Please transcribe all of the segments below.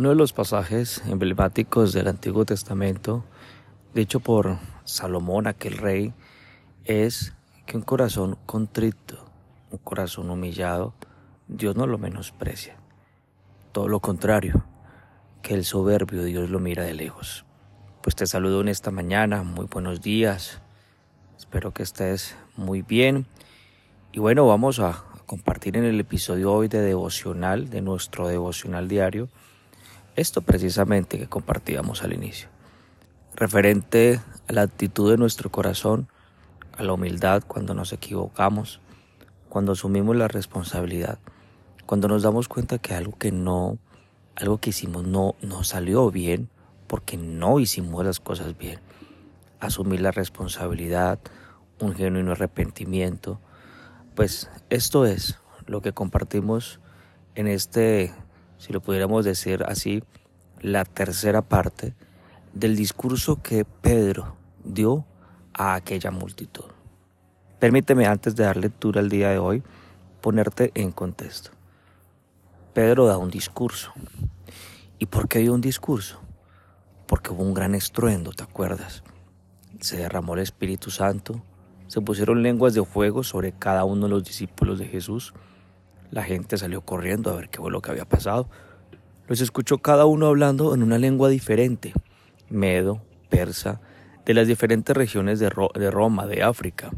Uno de los pasajes emblemáticos del Antiguo Testamento, dicho por Salomón, aquel rey, es que un corazón contrito, un corazón humillado, Dios no lo menosprecia. Todo lo contrario, que el soberbio Dios lo mira de lejos. Pues te saludo en esta mañana, muy buenos días, espero que estés muy bien. Y bueno, vamos a compartir en el episodio hoy de devocional, de nuestro devocional diario, esto precisamente que compartíamos al inicio, referente a la actitud de nuestro corazón, a la humildad cuando nos equivocamos, cuando asumimos la responsabilidad, cuando nos damos cuenta que algo que no, algo que hicimos no, no salió bien, porque no hicimos las cosas bien. Asumir la responsabilidad, un genuino arrepentimiento, pues esto es lo que compartimos en este si lo pudiéramos decir así, la tercera parte del discurso que Pedro dio a aquella multitud. Permíteme, antes de dar lectura el día de hoy, ponerte en contexto. Pedro da un discurso. ¿Y por qué dio un discurso? Porque hubo un gran estruendo, ¿te acuerdas? Se derramó el Espíritu Santo, se pusieron lenguas de fuego sobre cada uno de los discípulos de Jesús, la gente salió corriendo a ver qué fue lo que había pasado. Los escuchó cada uno hablando en una lengua diferente, medo, persa, de las diferentes regiones de, Roma, de África,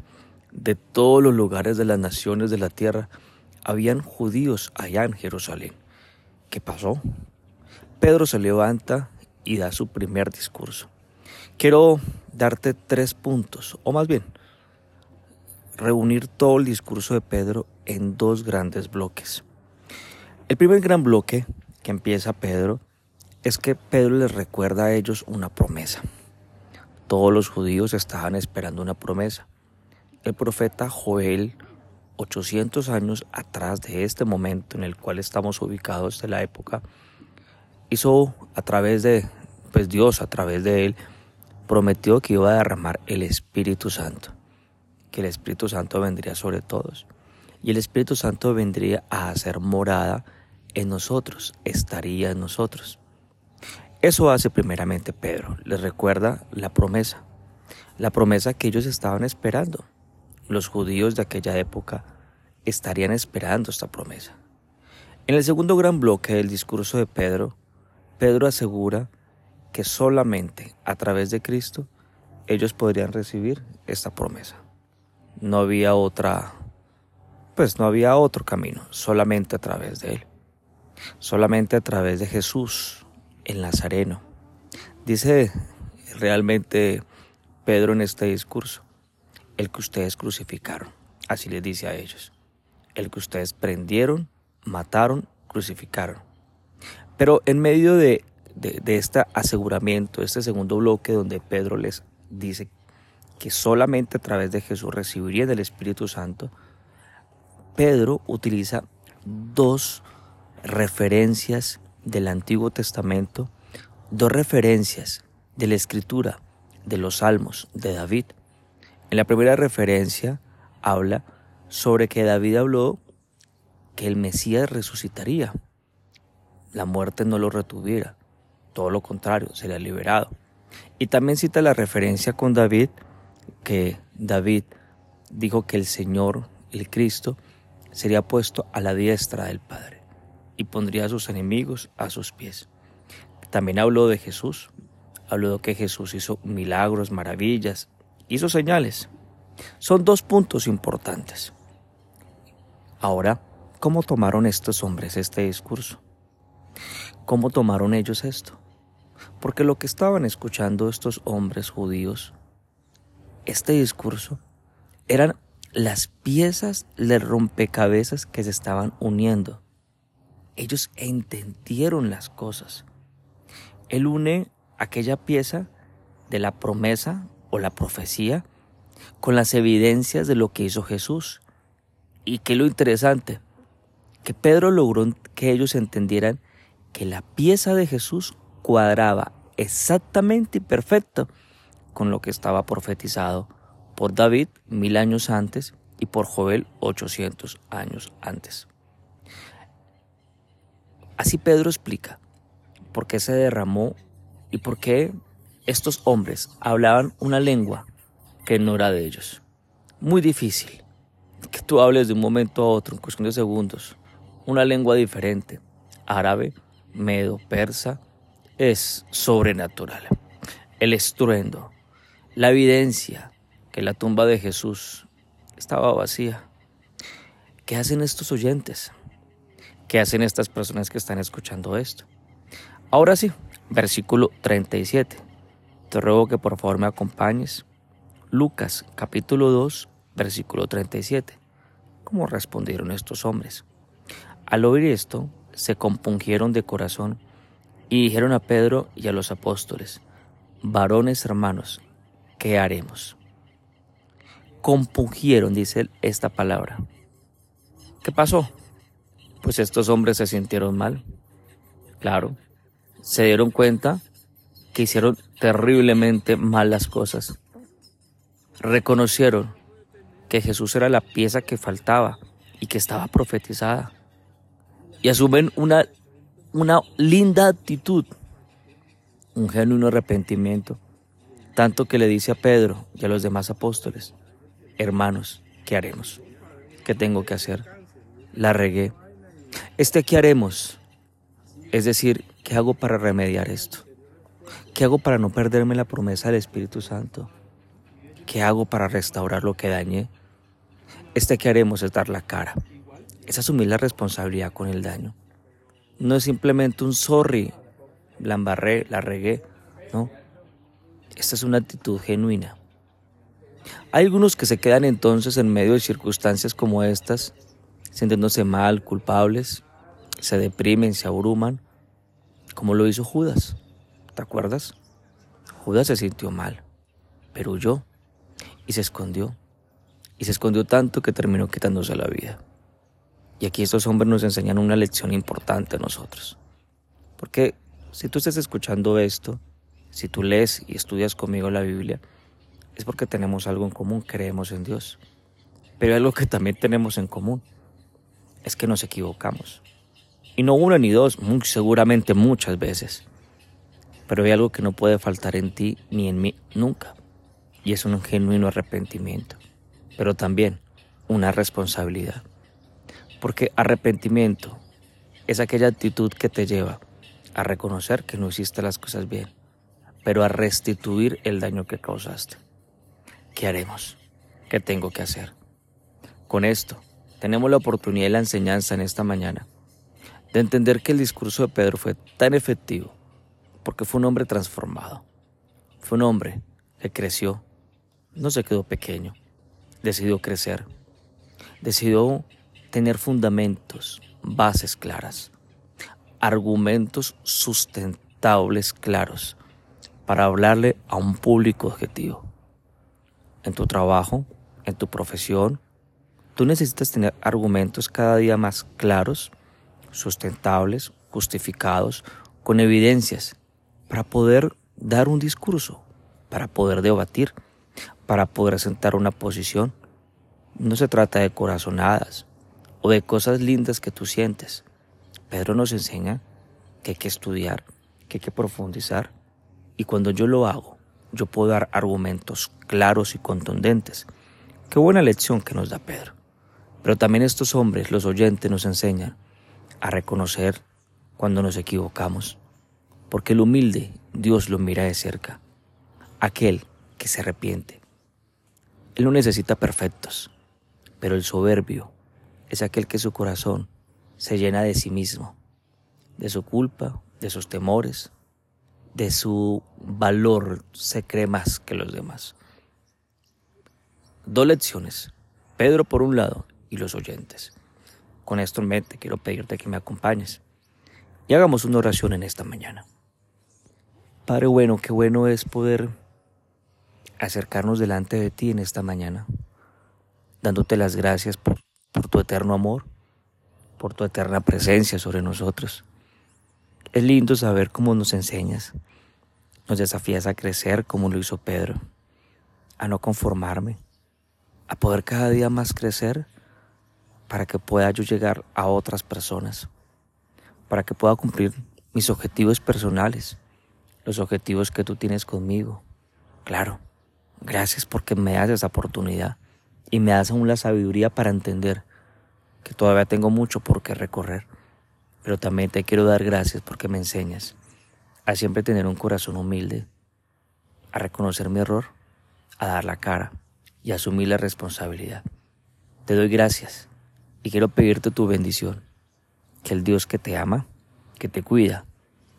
de todos los lugares de las naciones de la tierra. Habían judíos allá en Jerusalén. ¿Qué pasó? Pedro se levanta y da su primer discurso. Quiero darte tres puntos, o más bien, reunir todo el discurso de Pedro en dos grandes bloques. El primer gran bloque que empieza Pedro es que Pedro les recuerda a ellos una promesa. Todos los judíos estaban esperando una promesa. El profeta Joel, 800 años atrás de este momento en el cual estamos ubicados de la época, hizo a través de, pues Dios a través de él, prometió que iba a derramar el Espíritu Santo, que el Espíritu Santo vendría sobre todos y el Espíritu Santo vendría a hacer morada en nosotros, estaría en nosotros. Eso hace primeramente Pedro, les recuerda la promesa, la promesa que ellos estaban esperando. Los judíos de aquella época estarían esperando esta promesa. En el segundo gran bloque del discurso de Pedro, Pedro asegura que solamente a través de Cristo ellos podrían recibir esta promesa. No había otra pues no había otro camino, solamente a través de Él, solamente a través de Jesús, el Nazareno. Dice realmente Pedro en este discurso, el que ustedes crucificaron, así les dice a ellos, el que ustedes prendieron, mataron, crucificaron. Pero en medio de, de, de este aseguramiento, este segundo bloque donde Pedro les dice que solamente a través de Jesús recibirían el Espíritu Santo, Pedro utiliza dos referencias del Antiguo Testamento, dos referencias de la escritura de los salmos de David. En la primera referencia habla sobre que David habló que el Mesías resucitaría, la muerte no lo retuviera, todo lo contrario, sería liberado. Y también cita la referencia con David, que David dijo que el Señor, el Cristo, sería puesto a la diestra del Padre y pondría a sus enemigos a sus pies. También habló de Jesús, habló de que Jesús hizo milagros, maravillas, hizo señales. Son dos puntos importantes. Ahora, ¿cómo tomaron estos hombres este discurso? ¿Cómo tomaron ellos esto? Porque lo que estaban escuchando estos hombres judíos, este discurso, eran las piezas de rompecabezas que se estaban uniendo. Ellos entendieron las cosas. Él une aquella pieza de la promesa o la profecía con las evidencias de lo que hizo Jesús. Y qué lo interesante, que Pedro logró que ellos entendieran que la pieza de Jesús cuadraba exactamente y perfecto con lo que estaba profetizado por David mil años antes y por Joel ochocientos años antes. Así Pedro explica, por qué se derramó y por qué estos hombres hablaban una lengua que no era de ellos. Muy difícil que tú hables de un momento a otro, en cuestión de segundos, una lengua diferente, árabe, medo, persa, es sobrenatural. El estruendo, la evidencia que la tumba de Jesús estaba vacía. ¿Qué hacen estos oyentes? ¿Qué hacen estas personas que están escuchando esto? Ahora sí, versículo 37. Te ruego que por favor me acompañes. Lucas capítulo 2, versículo 37. ¿Cómo respondieron estos hombres? Al oír esto, se compungieron de corazón y dijeron a Pedro y a los apóstoles, varones hermanos, ¿qué haremos? Compungieron, dice esta palabra. ¿Qué pasó? Pues estos hombres se sintieron mal. Claro, se dieron cuenta que hicieron terriblemente mal las cosas. Reconocieron que Jesús era la pieza que faltaba y que estaba profetizada. Y asumen una una linda actitud, un genuino arrepentimiento, tanto que le dice a Pedro y a los demás apóstoles, hermanos, ¿qué haremos? ¿Qué tengo que hacer? La regué. ¿Este qué haremos? Es decir, ¿qué hago para remediar esto? ¿Qué hago para no perderme la promesa del Espíritu Santo? ¿Qué hago para restaurar lo que dañé? Este que haremos es dar la cara, es asumir la responsabilidad con el daño. No es simplemente un sorry, la embarré, la regué, no. Esta es una actitud genuina. Hay algunos que se quedan entonces en medio de circunstancias como estas, sintiéndose mal, culpables, se deprimen, se abruman, como lo hizo Judas. ¿Te acuerdas? Judas se sintió mal, pero huyó y se escondió. Y se escondió tanto que terminó quitándose la vida. Y aquí estos hombres nos enseñan una lección importante a nosotros. Porque si tú estás escuchando esto, si tú lees y estudias conmigo la Biblia, es porque tenemos algo en común, creemos en Dios. Pero algo que también tenemos en común, es que nos equivocamos. Y no una ni dos, muy seguramente muchas veces. Pero hay algo que no puede faltar en ti ni en mí nunca. Y es un genuino arrepentimiento. Pero también una responsabilidad. Porque arrepentimiento es aquella actitud que te lleva a reconocer que no hiciste las cosas bien, pero a restituir el daño que causaste. ¿Qué haremos? ¿Qué tengo que hacer? Con esto, tenemos la oportunidad y la enseñanza en esta mañana de entender que el discurso de Pedro fue tan efectivo porque fue un hombre transformado. Fue un hombre que creció, no se quedó pequeño, decidió crecer, decidió tener fundamentos, bases claras, argumentos sustentables claros para hablarle a un público objetivo. En tu trabajo, en tu profesión, tú necesitas tener argumentos cada día más claros, sustentables, justificados, con evidencias, para poder dar un discurso, para poder debatir, para poder asentar una posición. No se trata de corazonadas, o de cosas lindas que tú sientes. Pedro nos enseña que hay que estudiar, que hay que profundizar. Y cuando yo lo hago, yo puedo dar argumentos claros y contundentes. Qué buena lección que nos da Pedro. Pero también estos hombres, los oyentes, nos enseñan a reconocer cuando nos equivocamos. Porque el humilde, Dios lo mira de cerca. Aquel que se arrepiente. Él no necesita perfectos, pero el soberbio es aquel que su corazón se llena de sí mismo, de su culpa, de sus temores, de su valor, se cree más que los demás. Dos lecciones, Pedro por un lado y los oyentes. Con esto en mente quiero pedirte que me acompañes y hagamos una oración en esta mañana. Padre bueno, qué bueno es poder acercarnos delante de ti en esta mañana, dándote las gracias por por tu eterno amor, por tu eterna presencia sobre nosotros. Es lindo saber cómo nos enseñas, nos desafías a crecer como lo hizo Pedro, a no conformarme, a poder cada día más crecer para que pueda yo llegar a otras personas, para que pueda cumplir mis objetivos personales, los objetivos que tú tienes conmigo. Claro, gracias porque me das esa oportunidad y me das aún la sabiduría para entender que todavía tengo mucho por qué recorrer. Pero también te quiero dar gracias porque me enseñas a siempre tener un corazón humilde, a reconocer mi error, a dar la cara y a asumir la responsabilidad. Te doy gracias y quiero pedirte tu bendición, que el Dios que te ama, que te cuida,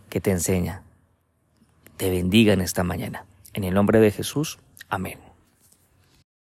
que te enseña, te bendiga en esta mañana. En el nombre de Jesús, amén.